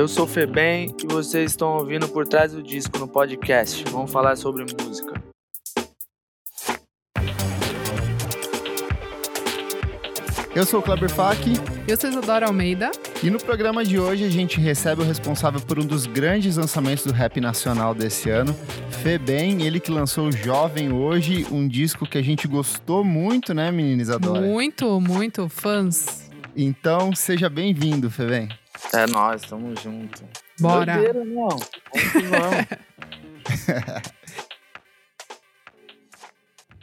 Eu sou Febem e vocês estão ouvindo por trás do disco no podcast. Vamos falar sobre música. Eu sou o Kleber Fak. Eu sou Isadora Almeida. E no programa de hoje a gente recebe o responsável por um dos grandes lançamentos do rap nacional desse ano, Febem, ele que lançou o Jovem Hoje, um disco que a gente gostou muito, né, menina Isadora? Muito, muito, fãs. Então, seja bem-vindo, Febem. É nós, tamo junto. Bora. Doideira, não. Vamos que vamos.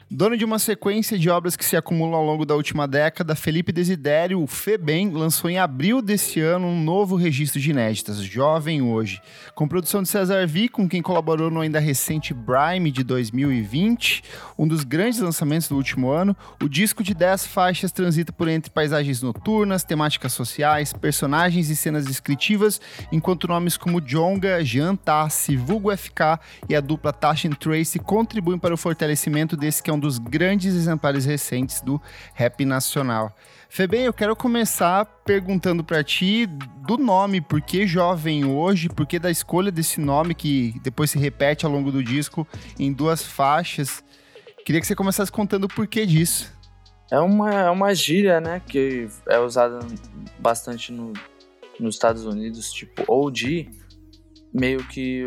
Dono de uma sequência de obras que se acumulam ao longo da última década, Felipe Desidério, o FEBEM, lançou em abril deste ano um novo registro de inéditas, Jovem Hoje, com produção de Cesar V, com quem colaborou no ainda recente Brime de 2020, um dos grandes lançamentos do último ano. O disco de 10 faixas transita por entre paisagens noturnas, temáticas sociais, personagens e cenas descritivas, enquanto nomes como Jonga, Jean Tassi, Vulgo FK e a dupla Tashin Tracy contribuem para o fortalecimento desse que é um dos grandes exemplares recentes do rap nacional. Febem, eu quero começar perguntando para ti do nome, por que jovem hoje, por que da escolha desse nome que depois se repete ao longo do disco em duas faixas. Queria que você começasse contando o porquê disso. É uma, é uma gíria, né, que é usada bastante no, nos Estados Unidos, tipo OG, meio que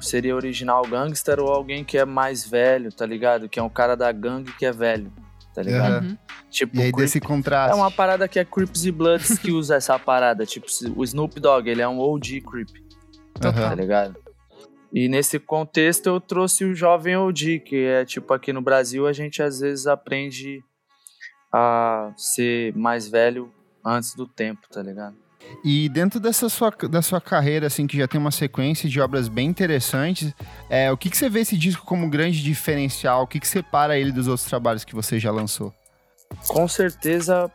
seria original gangster ou alguém que é mais velho, tá ligado? Que é um cara da gangue que é velho, tá ligado? Uhum. Tipo, e aí Creep, desse contraste. É uma parada que é Crips e Bloods que usa essa parada. Tipo, o Snoop Dogg, ele é um OG Creep, uhum. tá ligado? E nesse contexto eu trouxe o jovem OG, que é tipo aqui no Brasil a gente às vezes aprende a ser mais velho antes do tempo, tá ligado? E dentro dessa sua, da sua carreira, assim, que já tem uma sequência de obras bem interessantes, é, o que, que você vê esse disco como grande diferencial? O que, que separa ele dos outros trabalhos que você já lançou? Com certeza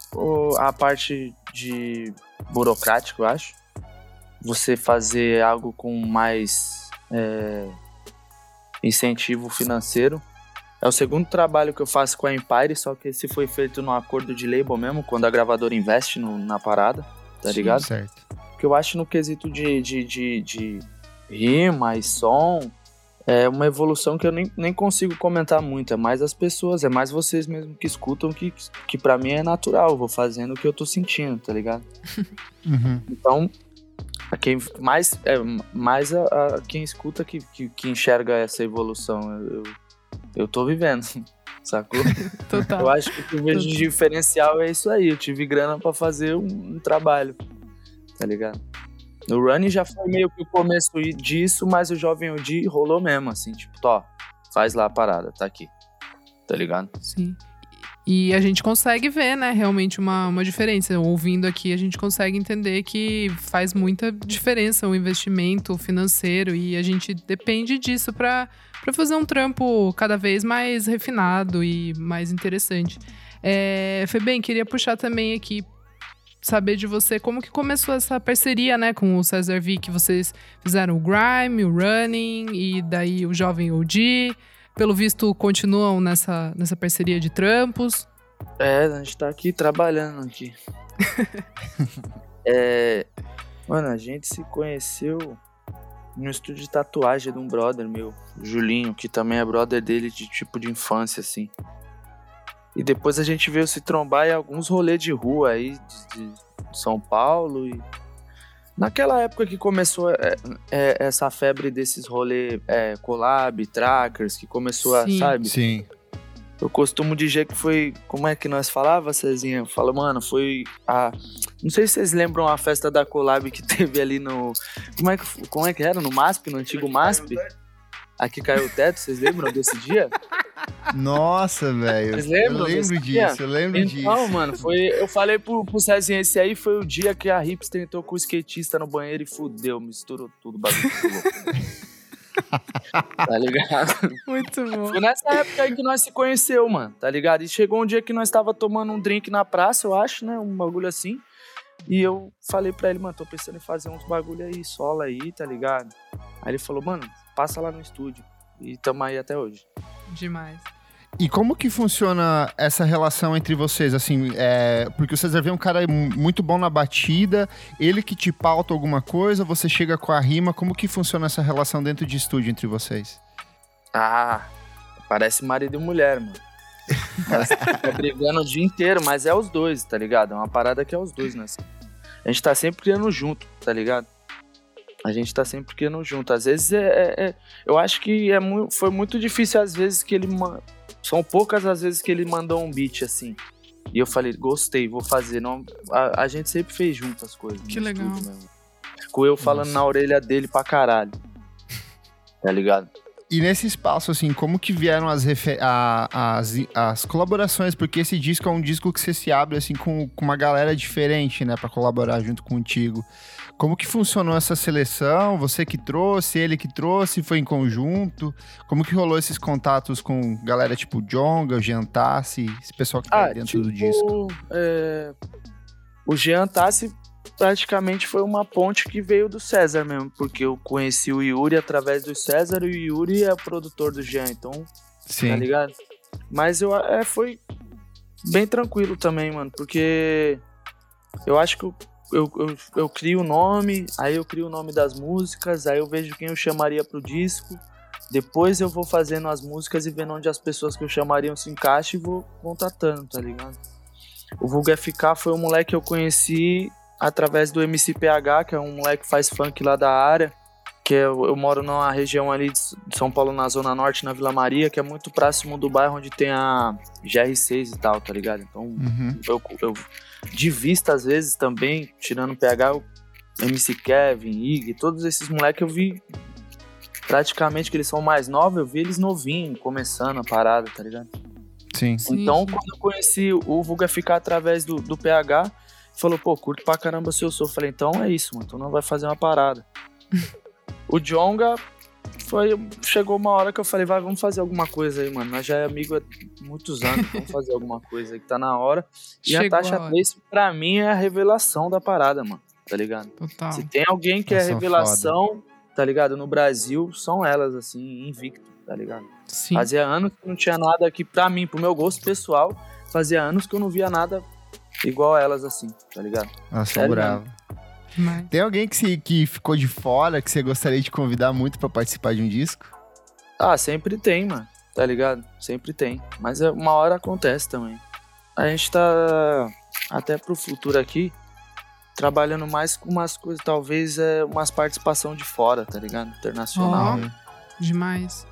a parte de burocrático, eu acho. Você fazer algo com mais é, incentivo financeiro. É o segundo trabalho que eu faço com a Empire, só que esse foi feito no acordo de label mesmo, quando a gravadora investe no, na parada tá Sim, ligado? Certo. Porque eu acho no quesito de, de, de, de rima e som, é uma evolução que eu nem, nem consigo comentar muito. É mais as pessoas, é mais vocês mesmo que escutam, que, que para mim é natural. Eu vou fazendo o que eu tô sentindo, tá ligado? Uhum. Então, quem mais, é, mais a, a quem escuta que, que, que, enxerga essa evolução. Eu, eu, eu tô vivendo. Sacou? Total. Eu acho que o que eu vejo de diferencial é isso aí. Eu tive grana para fazer um, um, trabalho, tá ligado? No running já foi meio que o começo disso, mas o Jovem OD rolou mesmo, assim, tipo, ó, faz lá a parada, tá aqui. Tá ligado? Sim. E a gente consegue ver, né, realmente uma, uma diferença. Ouvindo aqui, a gente consegue entender que faz muita diferença o investimento financeiro e a gente depende disso para fazer um trampo cada vez mais refinado e mais interessante. É, Febem, queria puxar também aqui saber de você como que começou essa parceria, né, com o Cesar V, que vocês fizeram o Grime, o Running e daí o Jovem OG pelo visto, continuam nessa, nessa parceria de trampos. É, a gente tá aqui trabalhando aqui. é, mano, a gente se conheceu no estúdio de tatuagem de um brother meu, Julinho, que também é brother dele de tipo de infância, assim. E depois a gente veio se trombar em alguns rolês de rua aí, de, de São Paulo e Naquela época que começou é, é, essa febre desses rolê é, collab, trackers, que começou Sim. a, sabe? Sim. Eu costumo dizer que foi. Como é que nós falava, Cezinha? Fala, mano, foi a. Não sei se vocês lembram a festa da collab que teve ali no. Como é que, como é que era? No MASP, no antigo MASP? Aqui caiu o teto, vocês lembram desse dia? Nossa, velho. Vocês lembram? Eu lembro disso, eu lembro então, disso. Não, mano, foi. Eu falei pro, pro Cezinha, esse aí foi o dia que a Hipster entrou com o skatista no banheiro e fudeu, misturou tudo, bagulho. tá ligado? Muito bom. Foi nessa época aí que nós se conheceu, mano, tá ligado? E chegou um dia que nós tava tomando um drink na praça, eu acho, né? Um bagulho assim. E eu falei pra ele, mano, tô pensando em fazer uns bagulho aí, sola aí, tá ligado? Aí ele falou, mano, passa lá no estúdio. E tamo aí até hoje. Demais. E como que funciona essa relação entre vocês, assim, é, porque o César vê um cara muito bom na batida, ele que te pauta alguma coisa, você chega com a rima, como que funciona essa relação dentro de estúdio entre vocês? Ah, parece marido e mulher, mano. Fica brigando o dia inteiro, mas é os dois, tá ligado? É uma parada que é os dois, né? A gente tá sempre criando junto, tá ligado? A gente tá sempre criando junto. Às vezes é. é, é eu acho que é mu foi muito difícil, às vezes, que ele. São poucas as vezes que ele mandou um beat assim. E eu falei, gostei, vou fazer. Não, a, a gente sempre fez junto as coisas. Que legal. Com eu falando Nossa. na orelha dele pra caralho. Tá ligado? E nesse espaço, assim, como que vieram as, a, as, as colaborações? Porque esse disco é um disco que você se abre, assim, com, com uma galera diferente, né? Pra colaborar junto contigo. Como que funcionou essa seleção? Você que trouxe, ele que trouxe, foi em conjunto? Como que rolou esses contatos com galera tipo Jonga, o Jean Tassi, esse pessoal que tá ah, dentro tipo, do disco? É... O Jean Tassi praticamente foi uma ponte que veio do César mesmo, porque eu conheci o Yuri através do César e o Yuri é produtor do Jean, então, Sim. tá ligado? Mas eu, é, foi bem tranquilo também, mano, porque eu acho que eu, eu, eu crio o nome, aí eu crio o nome das músicas, aí eu vejo quem eu chamaria pro disco. Depois eu vou fazendo as músicas e vendo onde as pessoas que eu chamaria se encaixam e vou contatando, tá ligado? O Vulga FK foi um moleque que eu conheci através do MCPH, que é um moleque que faz funk lá da área. Que eu, eu moro numa região ali de São Paulo, na Zona Norte, na Vila Maria, que é muito próximo do bairro onde tem a GR6 e tal, tá ligado? Então uhum. eu, eu de vista, às vezes, também, tirando o PH, o MC Kevin, Ig, todos esses moleques eu vi praticamente que eles são mais novos, eu vi eles novinhos, começando a parada, tá ligado? Sim. Então, sim, quando eu conheci o Vulga ficar através do, do PH, falou, pô, curto pra caramba se eu sou. Eu falei, então é isso, mano, então não vai fazer uma parada. o Jonga foi, chegou uma hora que eu falei, vai, vamos fazer alguma coisa aí, mano. Nós já é amigo há muitos anos, vamos fazer alguma coisa aí que tá na hora. E Chegou a Tasha Trace, pra mim, é a revelação da parada, mano. Tá ligado? Total. Se tem alguém que é revelação, foda. tá ligado? No Brasil, são elas, assim, invicto, tá ligado? Sim. Fazia anos que não tinha nada aqui, pra mim, pro meu gosto pessoal, fazia anos que eu não via nada igual elas, assim, tá ligado? Nossa, bravo. Mas... Tem alguém que, se, que ficou de fora que você gostaria de convidar muito para participar de um disco? Ah, sempre tem, mano. Tá ligado? Sempre tem. Mas é, uma hora acontece também. A gente tá até pro futuro aqui trabalhando mais com umas coisas, talvez é umas participação de fora, tá ligado? Internacional. Oh, demais.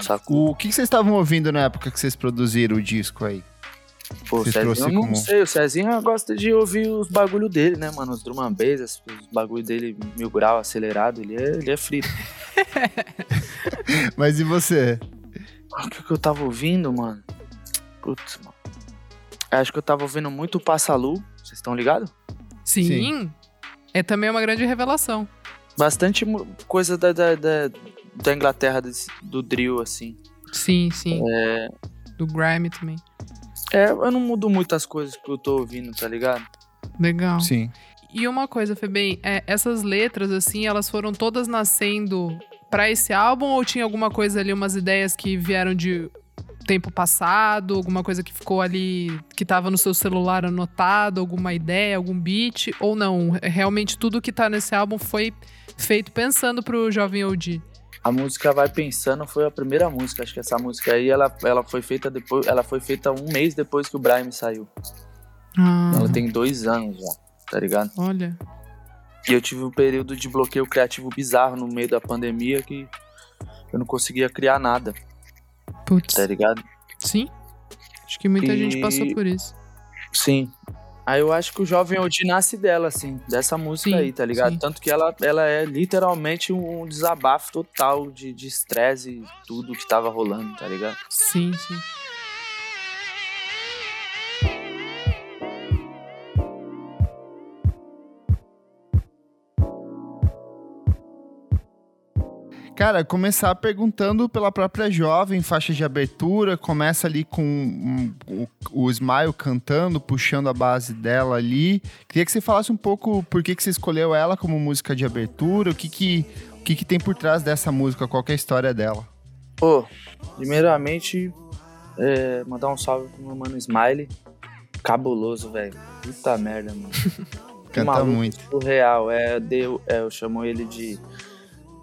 Sacou? O que, que vocês estavam ouvindo na época que vocês produziram o disco aí? Pô, o Cezinho, eu não como... sei, o Cezinho gosta de ouvir os bagulho dele, né, mano? Os drum and bass, os bagulho dele mil grau acelerado, ele é, ele é frito. Mas e você? O que, que eu tava ouvindo, mano? Putz, mano. Acho que eu tava ouvindo muito o Passalu, vocês estão ligados? Sim. Sim. É também uma grande revelação. Bastante coisa da, da, da, da Inglaterra, do drill, assim. Sim, sim. É... Do grime também. É, eu não mudo muitas coisas que eu tô ouvindo, tá ligado? Legal. Sim. E uma coisa, Febem, é, essas letras, assim, elas foram todas nascendo para esse álbum ou tinha alguma coisa ali, umas ideias que vieram de tempo passado, alguma coisa que ficou ali, que tava no seu celular anotado, alguma ideia, algum beat, ou não? Realmente tudo que tá nesse álbum foi feito pensando pro Jovem OG? A música Vai Pensando foi a primeira música. Acho que essa música aí, ela, ela foi feita depois. Ela foi feita um mês depois que o Brian saiu. Ah. Ela tem dois anos já, tá ligado? Olha. E eu tive um período de bloqueio criativo bizarro no meio da pandemia que eu não conseguia criar nada. Putz. Tá ligado? Sim. Acho que muita e... gente passou por isso. Sim. Aí eu acho que o Jovem Odi nasce dela, assim, dessa música sim, aí, tá ligado? Sim. Tanto que ela, ela é literalmente um desabafo total de estresse e tudo que tava rolando, tá ligado? Sim, sim. Cara, começar perguntando pela própria jovem, faixa de abertura, começa ali com um, um, o Smile cantando, puxando a base dela ali. Queria que você falasse um pouco por que, que você escolheu ela como música de abertura, o que que, o que que tem por trás dessa música, qual é a história dela. Pô, primeiramente, é, mandar um salve pro meu mano Smiley. Cabuloso, velho. Puta merda, mano. Canta maluco muito. Surreal. É, The, é, eu chamo ele de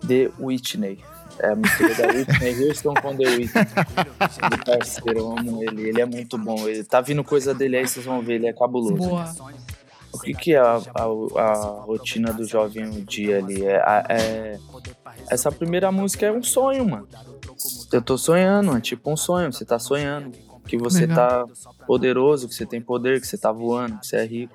The Whitney. É a mistura da Whitney Houston com The Whitney. Meu parceiro, eu amo ele. Ele é muito bom. Ele tá vindo coisa dele aí, vocês vão ver. Ele é cabuloso. Boa. O que, que é a, a- a rotina do jovem um dia ali? É, é- essa primeira música é um sonho, mano. Eu tô sonhando, é tipo um sonho. Você tá sonhando. Que você Legal. tá poderoso, que você tem poder, que você tá voando, que você é rico.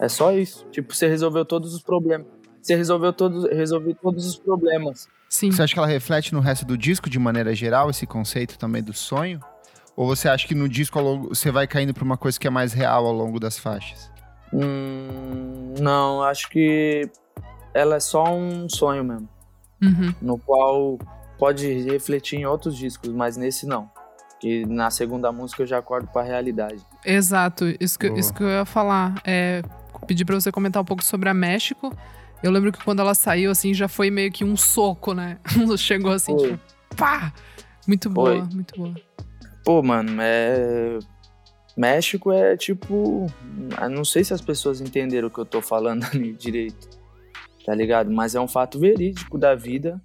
É só isso. Tipo, você resolveu todos os problemas. Você resolveu todos, resolveu todos os problemas. Sim. Você acha que ela reflete no resto do disco, de maneira geral, esse conceito também do sonho? Ou você acha que no disco ao longo, você vai caindo pra uma coisa que é mais real ao longo das faixas? Hum, não, acho que ela é só um sonho mesmo. Uhum. no qual pode refletir em outros discos, mas nesse não. Que na segunda música eu já acordo pra realidade. Exato, isso que, Boa. isso que eu ia falar. É, pedir pra você comentar um pouco sobre a México. Eu lembro que quando ela saiu, assim, já foi meio que um soco, né? Chegou assim, Foi. tipo, pá! Muito boa, muito boa. Pô, mano, é. México é tipo. eu Não sei se as pessoas entenderam o que eu tô falando ali direito. Tá ligado? Mas é um fato verídico da vida.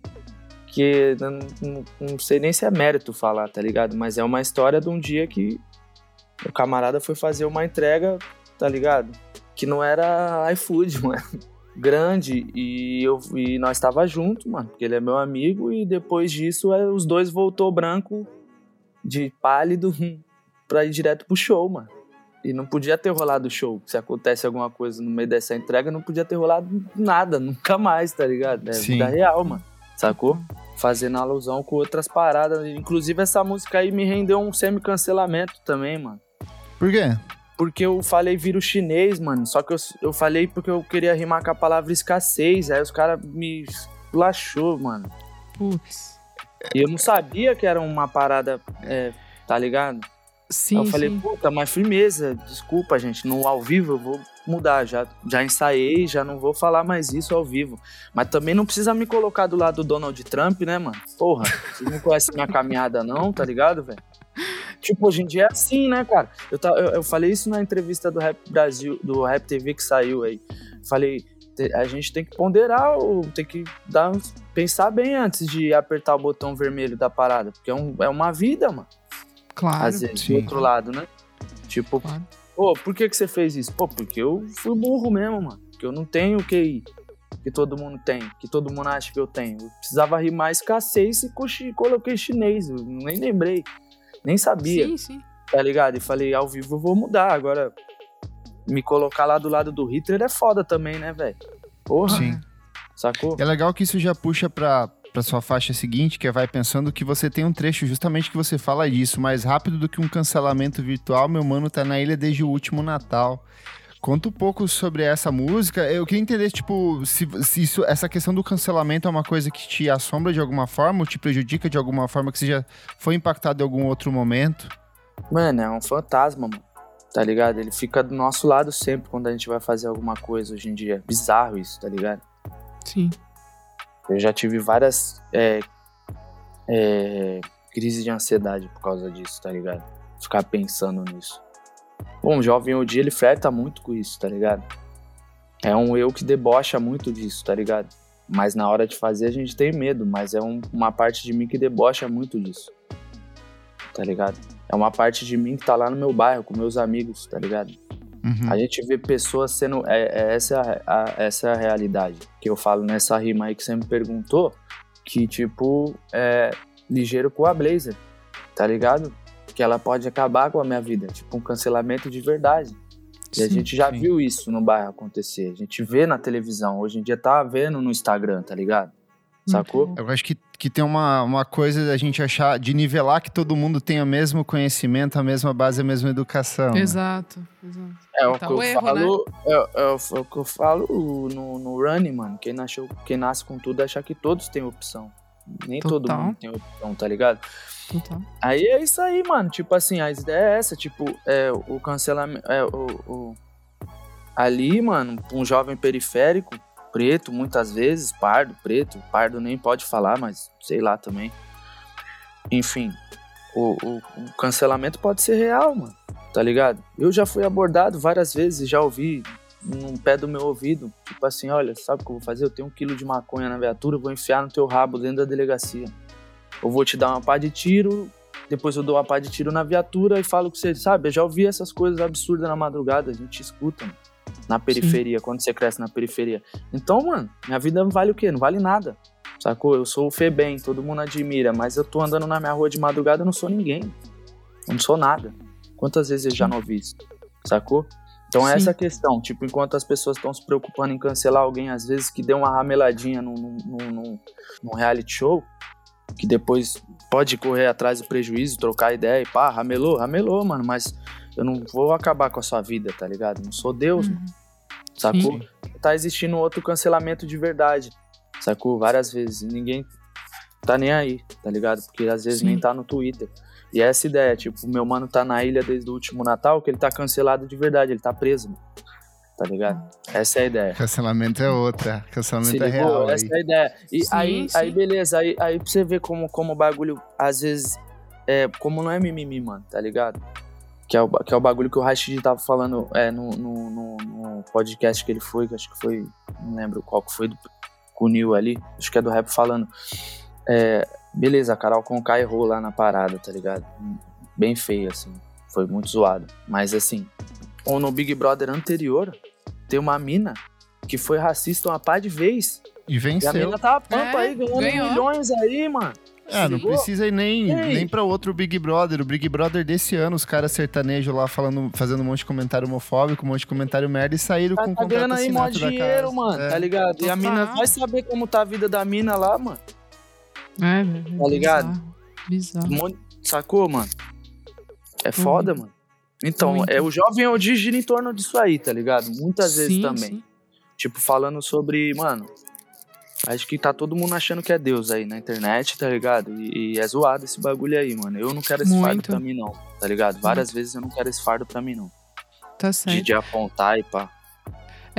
Que não- não sei nem se é mérito falar, tá ligado? Mas é uma história de um dia que o camarada foi fazer uma entrega, tá ligado? Que não era iFood, mano. Grande. E, eu, e nós tava junto, mano. Porque ele é meu amigo. E depois disso, é, os dois voltou branco de pálido pra ir direto pro show, mano. E não podia ter rolado o show. Se acontece alguma coisa no meio dessa entrega, não podia ter rolado nada, nunca mais, tá ligado? É Sim. vida real, mano. Sacou? Fazendo alusão com outras paradas. Inclusive, essa música aí me rendeu um semi-cancelamento também, mano. Por quê? Porque eu falei vírus chinês, mano. Só que eu, eu falei porque eu queria rimar com a palavra escassez. Aí os caras me lachou, mano. Putz. E eu não sabia que era uma parada, é, tá ligado? Sim, Aí eu falei, sim. puta, mas firmeza, desculpa, gente, no ao vivo eu vou mudar, já, já ensaiei, já não vou falar mais isso ao vivo. Mas também não precisa me colocar do lado do Donald Trump, né, mano? Porra, vocês não conhecem minha caminhada não, tá ligado, velho? Tipo, hoje em dia é assim, né, cara? Eu, ta- eu, eu falei isso na entrevista do Rap Brasil, do Rap TV que saiu aí. Falei, a gente tem que ponderar, tem que dar, pensar bem antes de apertar o botão vermelho da parada, porque é, um, é uma vida, mano. Claro. Às vezes, sim. do outro lado, né? Tipo, claro. pô, por que, que você fez isso? Pô, porque eu fui burro mesmo, mano. Porque eu não tenho o QI que todo mundo tem, que todo mundo acha que eu tenho. Eu precisava rimar escassez e coloquei chinês. Eu nem lembrei, nem sabia, Sim, sim. tá ligado? E falei, ao vivo eu vou mudar. Agora, me colocar lá do lado do Hitler é foda também, né, velho? Porra, Sim. sacou? É legal que isso já puxa pra, pra sua faixa seguinte, que é Vai Pensando, que você tem um trecho justamente que você fala disso. Mais rápido do que um cancelamento virtual, meu mano tá na ilha desde o último Natal. Conta um pouco sobre essa música. Eu queria entender, tipo, se, se isso, essa questão do cancelamento é uma coisa que te assombra de alguma forma, ou te prejudica de alguma forma, que você já foi impactado em algum outro momento. Mano, é um fantasma, mano. Tá ligado? Ele fica do nosso lado sempre quando a gente vai fazer alguma coisa hoje em dia. Bizarro isso, tá ligado? Sim. Eu já tive várias é, é, crises de ansiedade por causa disso, tá ligado? Ficar pensando nisso. Bom, o jovem hoje ele flerta muito com isso, tá ligado? É um eu que debocha muito disso, tá ligado? Mas na hora de fazer a gente tem medo, mas é um- uma parte de mim que debocha muito disso. Tá ligado? É uma parte de mim que tá lá no meu bairro, com meus amigos, tá ligado? Uhum. A gente vê pessoas sendo. É, é essa, a, essa é a realidade que eu falo nessa rima aí que você me perguntou. Que, tipo, é ligeiro com a Blazer, tá ligado? Que ela pode acabar com a minha vida. Tipo, um cancelamento de verdade. E a Sim, gente já sim. viu isso no bairro acontecer. A gente vê na televisão. Hoje em dia tá vendo no Instagram, tá ligado? Sacou? Eu acho que, que tem uma, uma coisa da gente achar, de nivelar que todo mundo tenha o mesmo conhecimento, a mesma base, a mesma educação. né? Exato, exato. É o Tá que eu erro, falo, é, é o- é o que eu falo no, no running, mano. Quem, nasceu, quem nasce com tudo é achar que todos têm opção. Nem todo Total. mundo tem opção, tá ligado? Total. Aí é isso aí, mano. Tipo assim, a ideia é essa, tipo, é o cancelamento. É, o, o- ali, mano, um jovem periférico, preto, muitas vezes, pardo, preto, pardo nem pode falar, mas sei lá também. Enfim, o, o, o cancelamento pode ser real, mano. Tá ligado? Eu já fui abordado várias vezes, já ouvi num pé do meu ouvido, tipo assim, olha, sabe o que eu vou fazer? Eu tenho um quilo de maconha na viatura, vou enfiar no teu rabo dentro da delegacia. Eu vou te dar uma pá de tiro, depois eu dou uma pá de tiro na viatura e falo com você, sabe? Eu já ouvi essas coisas absurdas na madrugada, a gente escuta, mano, na periferia, Sim. quando você cresce na periferia. Então, mano, minha vida vale o quê? Não vale nada. Sacou? Eu sou o Febem, todo mundo admira, mas eu tô andando na minha rua de madrugada, eu não sou ninguém. Eu não sou nada. Quantas vezes eu já não ouvi isso? Sacou? Então é essa questão, tipo, enquanto as pessoas estão se preocupando em cancelar alguém, às vezes, que deu uma rameladinha num, num, num, num reality show, que depois pode correr atrás do prejuízo, trocar ideia e pá, ramelou, ramelou, mano, mas eu não vou acabar com a sua vida, tá ligado? Não sou Deus, uhum. sacou? Sim. Tá existindo outro cancelamento de verdade, sacou? Várias vezes, ninguém tá nem aí, tá ligado? Porque às vezes Sim. nem tá no Twitter. E é essa ideia, tipo, meu mano tá na ilha desde o último Natal, que ele tá cancelado de verdade, ele tá preso, mano. Tá ligado? Essa é a ideia. Cancelamento é outra. Cancelamento Se é real. Essa aí. é a ideia. E sim, aí, sim. aí, beleza, aí, aí pra você ver como, como o bagulho, às vezes, é, como não é mimimi, mano, tá ligado? Que é o, que é o bagulho que o Rashid tava falando é, no, no, no, no podcast que ele foi, que acho que foi, não lembro qual que foi, do, com o Neil ali, acho que é do rap falando. É, Beleza, a Carol Conká errou lá na parada, tá ligado? Bem feio, assim. Foi muito zoado. Mas assim, ou no Big Brother anterior, tem uma mina que foi racista uma pá de vez. E venceu. E a mina tava pampa é, aí, ganhando ganhou. milhões aí, mano. É, não precisa ir nem, nem pra outro Big Brother. O Big Brother desse ano, os caras sertanejos lá falando, fazendo um monte de comentário homofóbico, um monte de comentário merda e saíram tá, com tá ganhando aí mó dinheiro, mano, é. tá ligado? E a mina vai saber como tá a vida da mina lá, mano. É, é Tá ligado? Bizarro. bizarro. Sacou, mano? É foda, mano. Então, Muito. é, o jovem hoje gira em torno disso aí, tá ligado? Muitas sim, vezes também. Sim. Tipo, falando sobre, mano, acho que tá todo mundo achando que é Deus aí na internet, tá ligado? E, e é zoado esse bagulho aí, mano. Eu não quero esse Muito. fardo pra mim, não, tá ligado? Várias Muito. vezes eu não quero esse fardo pra mim, não. Tá certo. De, de apontar e pá.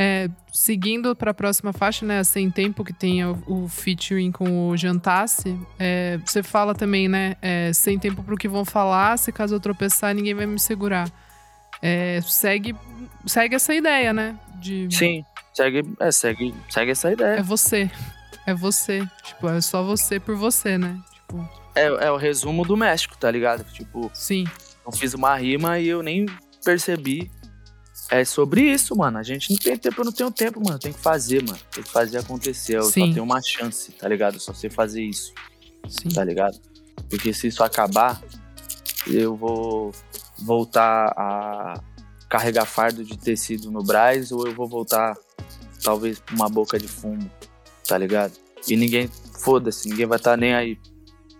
É, seguindo para a próxima faixa, né? Sem Tempo, que tem o, o featuring com o Jantasse. É, você fala também, né? É, sem tempo pro que vão falar, se caso eu tropeçar, ninguém vai me segurar. É, segue, segue essa ideia, né? De... Sim, segue, é, segue, segue essa ideia. É você. É você. Tipo, é só você por você, né? Tipo... É, é o resumo do México, tá ligado? Tipo, Sim. Eu fiz uma rima e eu nem percebi é sobre isso, mano. A gente não tem tempo, eu não tenho tempo, mano. Tem que fazer, mano. Tem que fazer acontecer. Eu Sim. só tenho uma chance, tá ligado? Eu só sei fazer isso. Sim. Tá ligado? Porque se isso acabar, eu vou voltar a carregar fardo de tecido no Braz ou eu vou voltar, talvez, pra uma boca de fumo, tá ligado? E ninguém, foda-se, ninguém vai estar tá nem aí,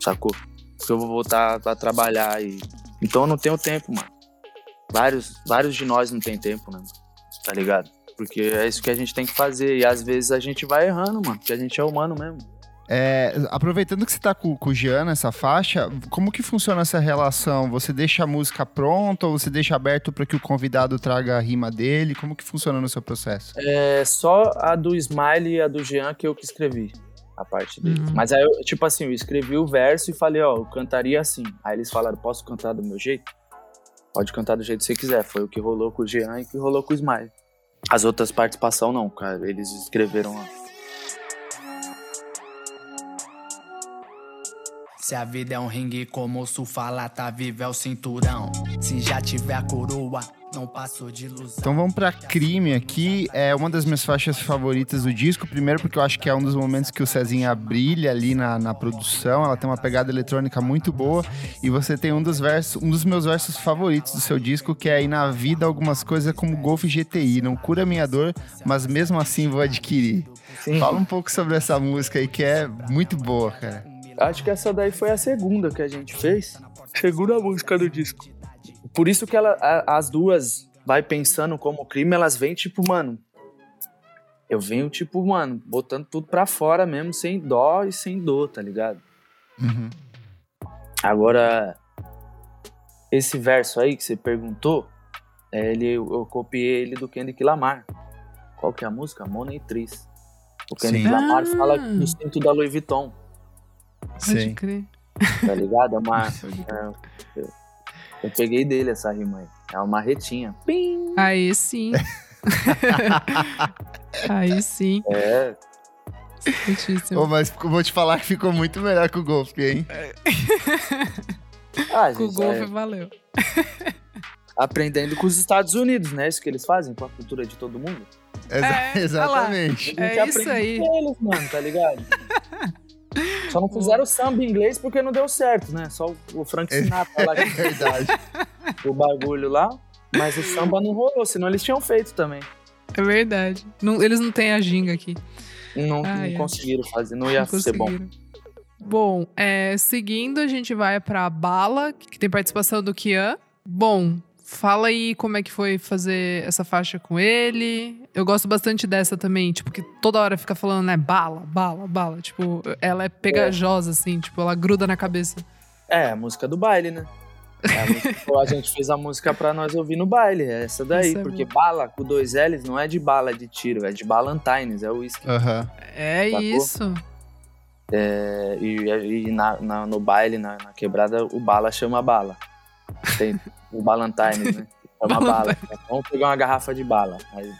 sacou? Porque eu vou voltar a trabalhar e. Então eu não tenho tempo, mano. Vários, vários de nós não tem tempo, né? Tá ligado? Porque é isso que a gente tem que fazer. E às vezes a gente vai errando, mano. Porque a gente é humano mesmo. É, aproveitando que você tá com, com o Jean nessa faixa, como que funciona essa relação? Você deixa a música pronta ou você deixa aberto para que o convidado traga a rima dele? Como que funciona no seu processo? É só a do Smile e a do Jean que eu que escrevi. A parte deles. Uhum. Mas aí, eu, tipo assim, eu escrevi o verso e falei, ó, eu cantaria assim. Aí eles falaram, posso cantar do meu jeito? Pode cantar do jeito que você quiser. Foi o que rolou com o Jean e o que rolou com o Smile. As outras participações não, cara. Eles escreveram lá. Se a vida é um ringue, como o fala, tá vivo é o cinturão. Se já tiver a coroa, não passo de ilusão. Então vamos pra Crime aqui. É uma das minhas faixas favoritas do disco. Primeiro porque eu acho que é um dos momentos que o Cezinha brilha ali na, na produção. Ela tem uma pegada eletrônica muito boa. E você tem um dos versos, um dos meus versos favoritos do seu disco, que é aí na vida algumas coisas como Golf GTI. Não cura minha dor, mas mesmo assim vou adquirir. Sim. Fala um pouco sobre essa música aí que é muito boa, cara. Acho que essa daí foi a segunda que a gente fez. Segunda música do disco. Por isso que ela, a, as duas vai pensando como crime, elas vêm tipo, mano. Eu venho, tipo, mano, botando tudo pra fora mesmo, sem dó e sem dor, tá ligado? Uhum. Agora, esse verso aí que você perguntou, é, ele, eu copiei ele do Kendrick Lamar. Qual que é a música? Monetriz. O Kendrick Sim. Lamar ah. fala no cinto da Louis Vuitton. Pode Sim. crer. Tá ligado? É uma. é, eu, peguei dele essa rima aí. É uma marretinha. Pim! Aí sim. Aí sim. É. Ô, mas vou te falar que ficou muito melhor que o Golf, hein? ah, Com o golfe é, valeu. aprendendo com os Estados Unidos, né? Isso que eles fazem com a cultura de todo mundo. Exa- É, exatamente. É isso aí. com eles, mano, tá ligado? Só não fizeram samba em inglês porque não deu certo, né? Só o Frank Sinatra lá É verdade. o bagulho lá. Mas o samba não rolou, senão eles tinham feito também. É verdade. Não- eles não têm a ginga aqui. Não, Ah, não é. conseguiram fazer, não ia Não ser bom. Bom, é, seguindo, a gente vai pra Bala, que tem participação do Kian. Bom, fala aí como é que foi fazer essa faixa com ele. Eu gosto bastante dessa também, tipo, que toda hora fica falando, né, bala, bala, bala. Tipo, ela é pegajosa, assim, tipo, ela gruda na cabeça. É, a música do baile, né? É a, música- a gente fez a música pra nós ouvir no baile, é essa daí. É porque bom. bala com dois L's não é de bala de tiro, é de Ballantines, é o uísque. Aham. É Sacou? isso. É, e e na, na- no baile, na, na quebrada, o bala chama bala. Tem o Ballantines, né? Chama bala. Vamos pegar uma garrafa de bala. Aí,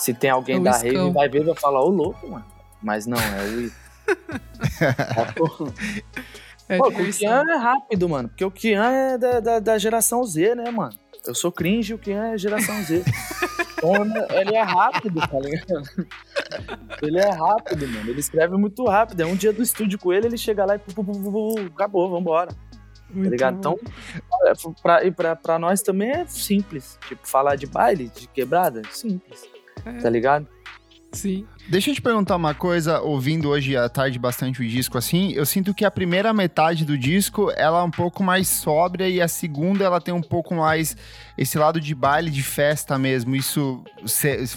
se tem alguém É da rave, vai ver e vai falar, ô louco, mano. Mas não, é o. É Pô, o. Kian é rápido, mano. Porque o Kian é da, da, da geração Z, né, mano? Eu sou cringe, o Kian é geração Z. então, ele é rápido, tá ligado? Ele é rápido, mano. Ele escreve muito rápido. É um dia do estúdio com ele, ele chega lá e pu, pu, pu, pu, acabou, vambora. Tá Muito ligado? bom. Então, pra, pra, pra nós também é simples. Tipo, falar de baile, de quebrada, simples. É. Tá ligado? Sim. Deixa eu te perguntar uma coisa, ouvindo hoje à tarde bastante o disco assim, eu sinto que a primeira metade do disco ela é um pouco mais sóbria e a segunda ela tem um pouco mais esse lado de baile, de festa mesmo. Isso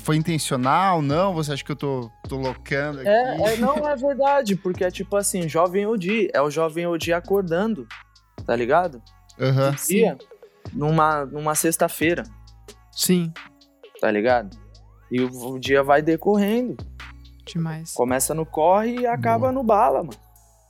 foi intencional? Não? Você acha que eu tô, tô loucando aqui? É, é, não é verdade, porque é tipo assim, jovem Odi, é o jovem Odi acordando, tá ligado? Aham. de dia, numa, numa sexta-feira, Sim. tá ligado? E o, o dia vai decorrendo. Demais. Começa no corre e acaba no bala, mano.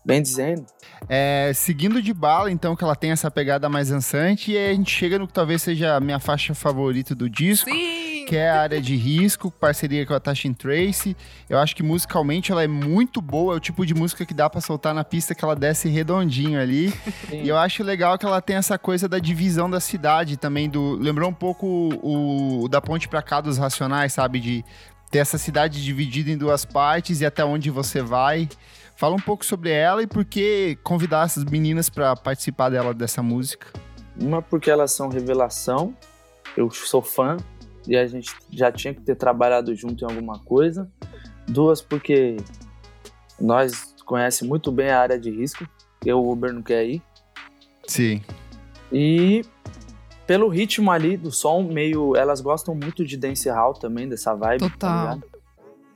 Bem dizendo. É, seguindo de bala, então, que ela tem essa pegada mais dançante, e aí a gente chega no que talvez seja a minha faixa favorita do disco. Sim! Que é a área de risco, parceria com a Tashin Tracy. Eu acho que musicalmente ela é muito boa, é o tipo de música que dá pra soltar na pista que ela desce redondinho ali. E eu acho legal que ela tem essa coisa da divisão da cidade também do, lembrou um pouco o, o da ponte pra cá dos Racionais, sabe, de ter essa cidade dividida em duas partes e até onde você vai. Fala um pouco sobre ela e por que convidar essas meninas pra participar dela dessa música. Uma porque elas são revelação, eu sou fã e a gente já tinha que ter trabalhado junto em alguma coisa. Duas porque nós conhece muito bem a área de risco, e o Uber não quer ir. Sim. E pelo ritmo ali do som, meio. Elas gostam muito de dancehall também, dessa vibe. Total. Tá?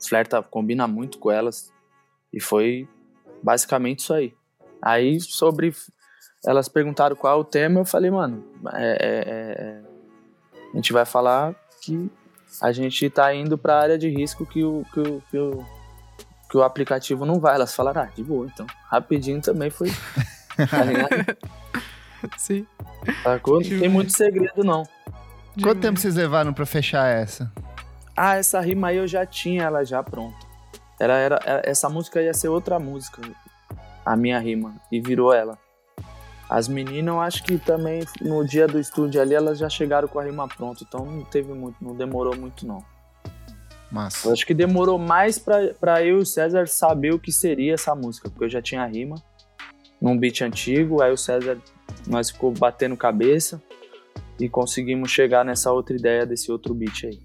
Flerta combina muito com elas. E foi basicamente isso aí. Aí sobre. Elas perguntaram qual é o tema, eu falei, mano, é, é- é- a gente vai falar que a gente tá indo pra área de risco que o, que o, que o, que o aplicativo não vai. Elas falaram, ah, de boa, então. Rapidinho também foi. Tá ligado? Sim. Sacou? Não tem muito segredo, não. Quanto tempo vocês levaram pra fechar essa? Ah, essa rima aí eu já tinha ela já pronta. Era, era- essa música ia ser outra música, a minha rima, e virou ela. As meninas, eu acho que também no dia do estúdio ali, elas já chegaram com a rima pronta, então não teve muito, não demorou muito não. Massa. Eu acho que demorou mais pra, pra eu e o César saber o que seria essa música, porque eu já tinha a rima num beat antigo, aí o César, nós ficou batendo cabeça e conseguimos chegar nessa outra ideia desse outro beat aí.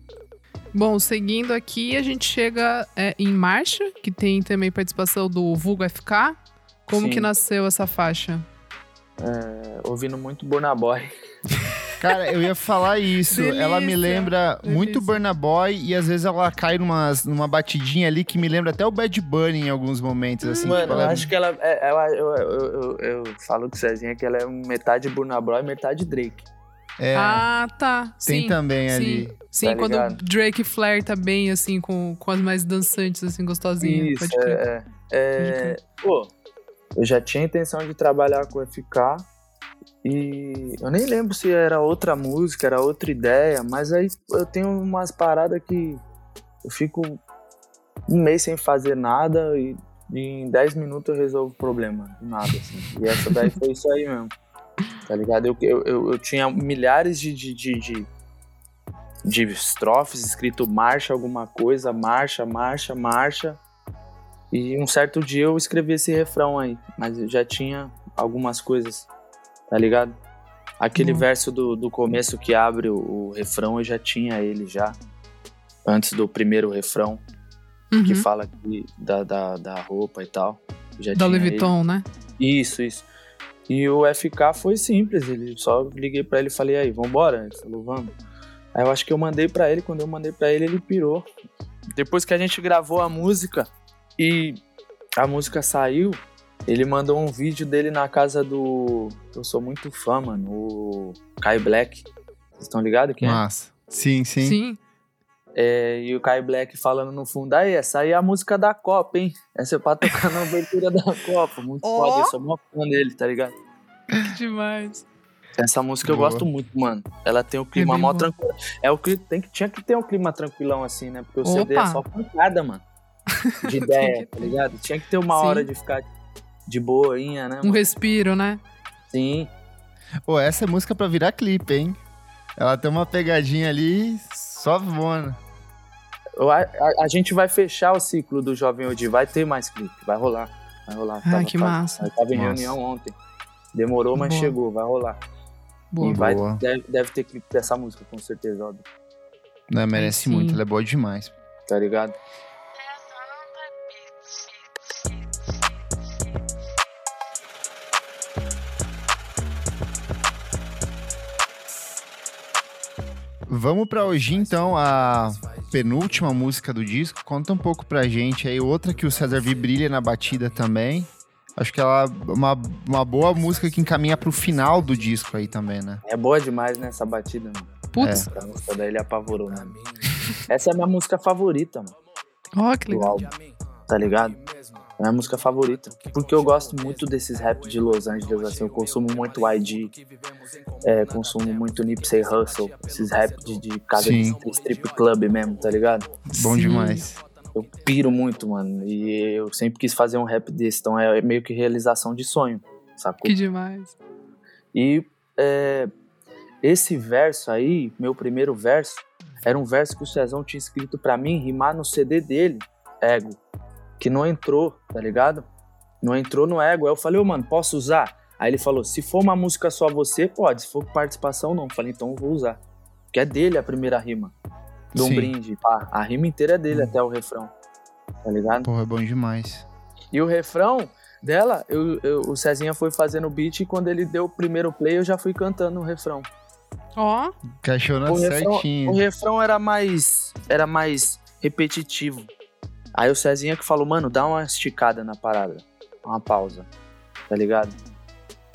Bom, seguindo aqui, a gente chega é, em Marcha, que tem também participação do Vulgo FK. Como Sim. que nasceu essa faixa? É, ouvindo muito Burna Boy. Cara, eu ia falar isso. ela me Delícia, lembra muito delícia. Burna Boy e às vezes ela cai numas, numa batidinha ali que me lembra até o Bad Bunny em alguns momentos. Assim, Mano, tipo, eu ela- acho que ela. é- ela eu, eu, eu, eu falo com o Cezinha que ela é metade Burna Boy e metade Drake. é, Ah, tá. tem Sim, também sim. ali. Sim, Tá quando ligado? o Drake flerta bem, assim, com, com as mais dançantes, assim, gostosinhas. Isso, pode crer. é. é, é pô, eu já tinha intenção de trabalhar com o FK e eu nem lembro se era outra música, era outra ideia, mas aí eu tenho umas paradas que eu fico um mês sem fazer nada e, e em 10 minutos eu resolvo o problema, nada assim. E essa daí foi isso aí mesmo. Tá ligado? Eu, eu, eu, tinha milhares de, de, de, de, de estrofes escrito marcha alguma coisa, marcha, marcha, marcha. E um certo dia eu escrevi esse refrão aí, mas eu já tinha algumas coisas, tá ligado? Aquele uhum. verso do, do começo que abre o, o, refrão eu já tinha ele já, antes do primeiro refrão, uhum. que fala que, da, da, da roupa e tal. Já da Louis Vuitton, né? Isso, isso. E o FK foi simples, ele só liguei para ele e falei, aí, vambora? Ele falou, vamos. Aí eu acho que eu mandei para ele, quando eu mandei para ele, ele pirou. Depois que a gente gravou a música, e a música saiu, ele mandou um vídeo dele na casa do. Eu sou muito fã, mano. O Kai Black. Vocês estão ligados quem Massa. é? Sim, sim. Sim. É, e o Kai Black falando no fundo, aí, essa aí é a música da Copa, hein? Essa é pra tocar na abertura da Copa. Muito oh. foda, eu sou muito fã dele, tá ligado? Que demais. Essa música Boa. eu gosto muito, mano. Ela tem o clima é mó tranquilo. É o que tem que tinha que ter um clima tranquilão assim, né? Porque o Opa. CD é só pancada, mano de ideia, tá ligado? Tinha que ter uma Sim. hora de ficar de boinha, né? Um mano? respiro, né? Sim. Pô, essa é música pra virar clipe, hein? Ela tem uma pegadinha ali só voando. A, a, a, gente vai fechar o ciclo do Jovem Odi, vai ter mais clipe, vai rolar. Vai rolar. Ah, tava, que tava, massa. Tava em Nossa. reunião ontem. Demorou, mas Boa. chegou, vai rolar. Boa. E vai, boa. Deve, deve ter clipe dessa música, com certeza, óbvio. Não, merece muito, ela é boa demais. Tá ligado? Vamos para hoje então a penúltima música do disco. Conta um pouco pra gente aí outra que o César V brilha na batida também. Acho que ela é uma, uma boa música que encaminha pro final do disco aí também, né? É boa demais, né, essa batida, mano. Putz. É. A música daí ele apavorou, né? Essa é a minha música favorita, mano. Ó, oh, que legal. Álbum, tá ligado? É a minha música favorita. Porque eu gosto muito desses rap de Los Angeles, assim. Eu consumo muito YG, é, consumo muito Nipsey Hussle, esses rap de, de casa Sim. de strip club mesmo, tá ligado? Bom Sim. demais. Eu piro muito, mano. E eu sempre quis fazer um rap desse, então é meio que realização de sonho, sacou? Que demais. E é, esse verso aí, meu primeiro verso, era um verso que o Cezão tinha escrito para mim rimar no CD dele, Ego que não entrou, tá ligado? Não entrou no ego. Aí eu falei, oh, mano, posso usar? Aí ele falou, se for uma música só você, pode. Se for participação, não. Eu falei, então eu vou usar. Porque é dele a primeira rima. Do um brinde, pá. A rima inteira é dele hum. até o refrão. Tá ligado? Porra, é bom demais. E o refrão dela, eu, eu, o Cezinha foi fazendo o beat e quando ele deu o primeiro play, eu já fui cantando o refrão. Ó. Oh. Cachorro certinho. O refrão era mais. Era mais repetitivo. Aí o Cezinha que falou, mano, dá uma esticada na parada. Uma pausa. Tá ligado?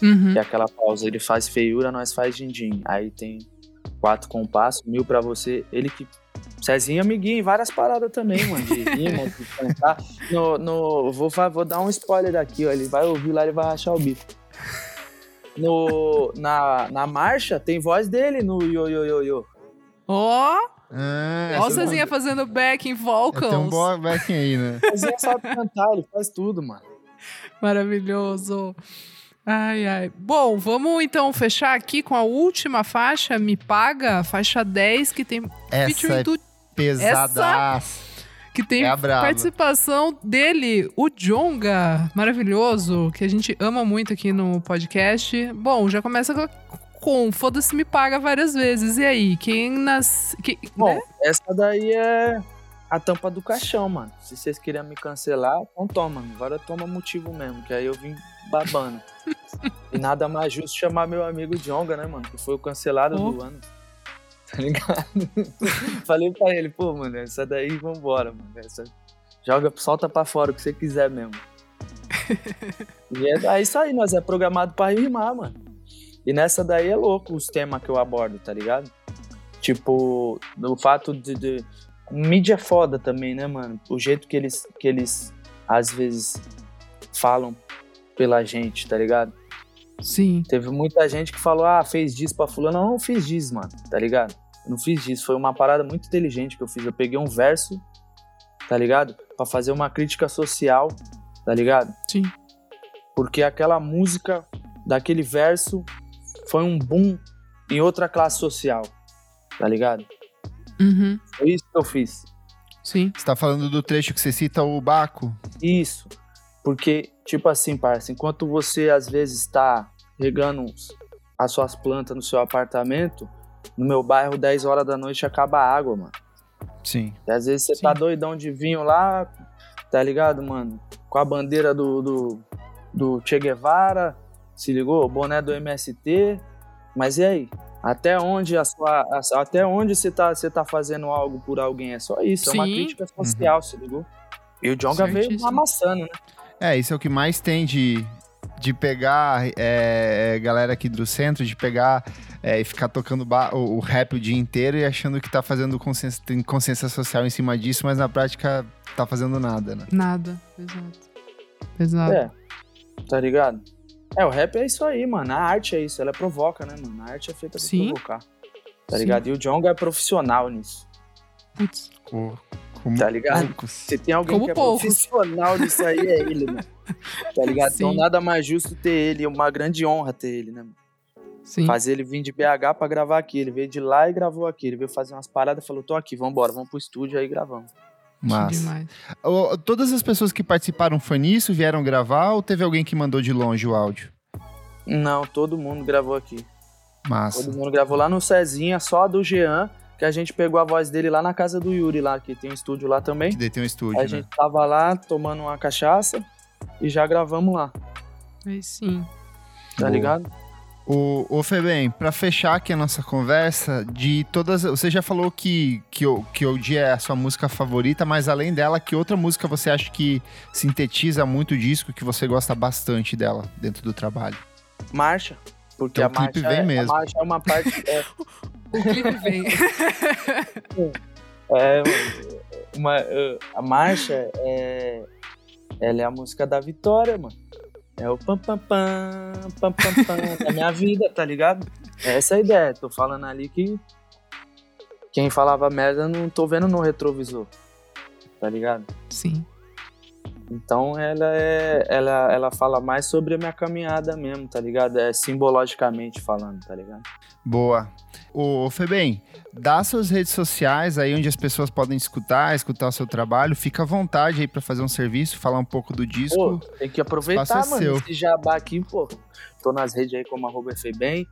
Uhum. Que é aquela pausa, ele faz feiura, nós faz din-din. Aí tem quatro compassos, mil pra você. Ele que. Cezinha amiguinho em várias paradas também, mano. De rima, de cantar. No, no, vou, vou dar um spoiler aqui, ó. Ele vai ouvir lá, ele vai rachar o bico. No, na, na marcha, tem voz dele no yo, yo, yo, yo. Ó! Oh! Ah, Olha o Cezinha fazendo back em vocals. É, tem um bom back aí, né? O Cezinha sabe cantar, ele faz tudo, mano. Maravilhoso. Ai, ai. Bom, vamos então fechar aqui com a última faixa, Me Paga, faixa 10, que tem Essa é do... pesada. que tem é participação dele, o Jonga, maravilhoso, que a gente ama muito aqui no podcast. Bom, já começa com foda-se me paga várias vezes. E aí, quem nas. Que, Bom, né? essa daí é a tampa do caixão, mano. Se vocês queriam me cancelar, então toma. Agora toma motivo mesmo, que aí eu vim babando. e nada mais justo chamar meu amigo Jonga, né, mano? Que foi o cancelado oh. do ano. Tá ligado? Falei pra ele, pô, mano, essa daí vambora, mano. Essa... Joga, solta pra fora o que você quiser mesmo. e é, é isso aí, nós é programado pra rimar, mano. E nessa daí é louco os temas que eu abordo, tá ligado? Tipo, o fato de, de. Mídia é foda também, né, mano? O jeito que eles, que eles às vezes falam pela gente, tá ligado? Sim. Teve muita gente que falou, ah, fez disso pra fulano. Eu não fiz disso, mano, tá ligado? Eu não fiz disso. Foi uma parada muito inteligente que eu fiz. Eu peguei um verso, tá ligado? Pra fazer uma crítica social, tá ligado? Sim. Porque aquela música daquele verso foi um boom em outra classe social, tá ligado? Uhum. Foi isso que eu fiz. Sim. Você tá falando do trecho que você cita o Baco? Isso. Porque, tipo assim, parça, enquanto você às vezes está regando as suas plantas no seu apartamento, no meu bairro, 10 horas da noite acaba a água, mano. Sim. E às vezes você Sim. tá doidão de vinho lá, tá ligado, mano? Com a bandeira do, do, do Che Guevara, se ligou? O boné do MST. Mas e aí? Até onde a sua. a- até onde você tá, você tá fazendo algo por alguém? É só isso, é uma Sim. crítica social, se ligou? E o Jonga veio amassando, né? É, isso é o que mais tem de, de pegar é, é, galera aqui do centro, de pegar é, e ficar tocando o, o rap o dia inteiro e achando que tá fazendo consciência, tem consciência social em cima disso, mas na prática tá fazendo nada, né? Nada. Exato. Exato. É, tá ligado? É, o rap é isso aí, mano. A arte é isso, ela provoca, né, mano? A arte é feita pra Sim. provocar. Tá Sim. ligado? E o Jonga é profissional nisso, Putz. Co- Como tá ligado? poucos. Se tem alguém Como que é poucos. profissional nisso aí, é ele, mano. Tá ligado? Então Sim. nada mais justo ter ele, é uma grande honra ter ele, né? mano? Sim. Fazer ele vir de BH pra gravar aqui. Ele veio de lá e gravou aqui. Ele veio fazer umas paradas e falou: tô aqui, vambora, vamos pro estúdio aí e gravamos. Mas todas as pessoas que participaram foi nisso, vieram gravar ou teve alguém que mandou de longe o áudio? Não, todo mundo gravou aqui. Massa. Todo mundo gravou lá no Cezinha, só a do Jean, que a gente pegou a voz dele lá na casa do Yuri, lá, que tem um estúdio lá também. Que tem um estúdio, a né? gente tava lá tomando uma cachaça e já gravamos lá, Aí sim. tá Boa. ligado? O, o Febem, pra fechar aqui a nossa conversa, de todas. Você já falou que, que, o- que o dia é a sua música favorita, mas além dela, que outra música você acha que sintetiza muito o disco, que você gosta bastante dela dentro do trabalho? Marcha. Porque Então a o clipe marcha, vem é, mesmo. a marcha é uma parte. É, O clipe vem. é, uma, a marcha é. Ela é a música da vitória, mano. É o pam pam pam, pam pam pam da minha vida, tá ligado? Essa é a ideia. Tô falando ali que quem falava merda não tô vendo no retrovisor. Tá ligado? Sim. Então ela é. Ela, ela fala mais sobre a minha caminhada mesmo, tá ligado? É simbologicamente falando, tá ligado? Boa. Ô, Febem, dá suas redes sociais aí onde as pessoas podem escutar, escutar o seu trabalho. Fica à vontade aí pra fazer um serviço, falar um pouco do disco. Pô, tem que aproveitar, é mano. seu. Esse jabá aqui, pô. Tô nas redes aí como arroba Febem.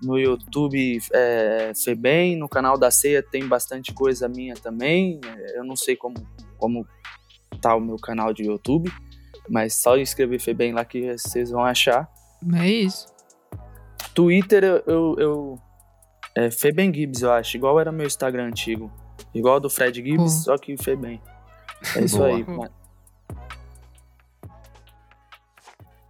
No YouTube é, Febem. No canal da Ceia tem bastante coisa minha também. É, Eu não sei como, como tá o meu canal de YouTube. Mas só escrever Febem lá que vocês vão achar. É isso. Twitter eu. eu, eu é Febem Gibbs, eu acho. Igual era meu Instagram antigo. Igual do Fred Gibbs, Boa. só que Febem. É isso Boa. aí, mano.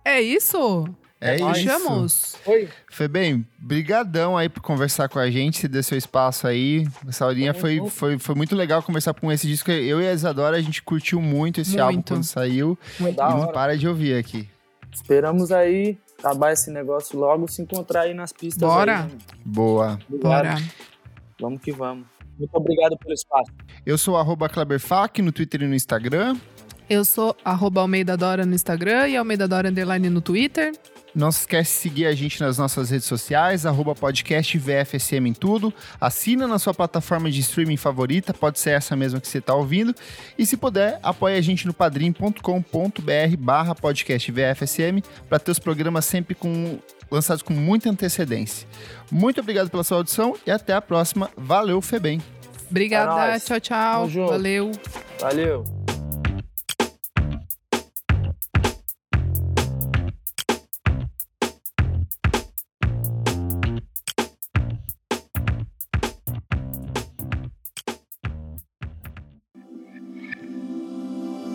É isso? É isso. Fechamos. Oi. Febem, brigadão aí por conversar com a gente, se deu seu espaço aí. Essa horinha Tamo foi, foi, foi muito legal conversar com esse disco. Eu e a Isadora, a gente curtiu muito esse Muito. álbum quando saiu. Muito da e não para de ouvir aqui. Esperamos aí acabar esse negócio logo, se encontrar aí nas pistas. Bora. aí, né? Boa. Obrigado. Bora. Vamos que vamos. Muito obrigado pelo espaço. Eu sou arroba Kleberfac no Twitter e no Instagram. Eu sou arroba Almeida Dora no Instagram e Almeida Dora Underline no Twitter. Não se esquece de seguir a gente nas nossas redes sociais, arroba podcast VFSM em tudo. Assina na sua plataforma de streaming favorita, pode ser essa mesma que você está ouvindo. E se puder, apoie a gente no padrim.com.br barra podcast VFSM para ter os programas sempre com, lançados com muita antecedência. Muito obrigado pela sua audição e até a próxima. Valeu, Febem. Obrigada. É tchau, tchau. Valeu. Valeu.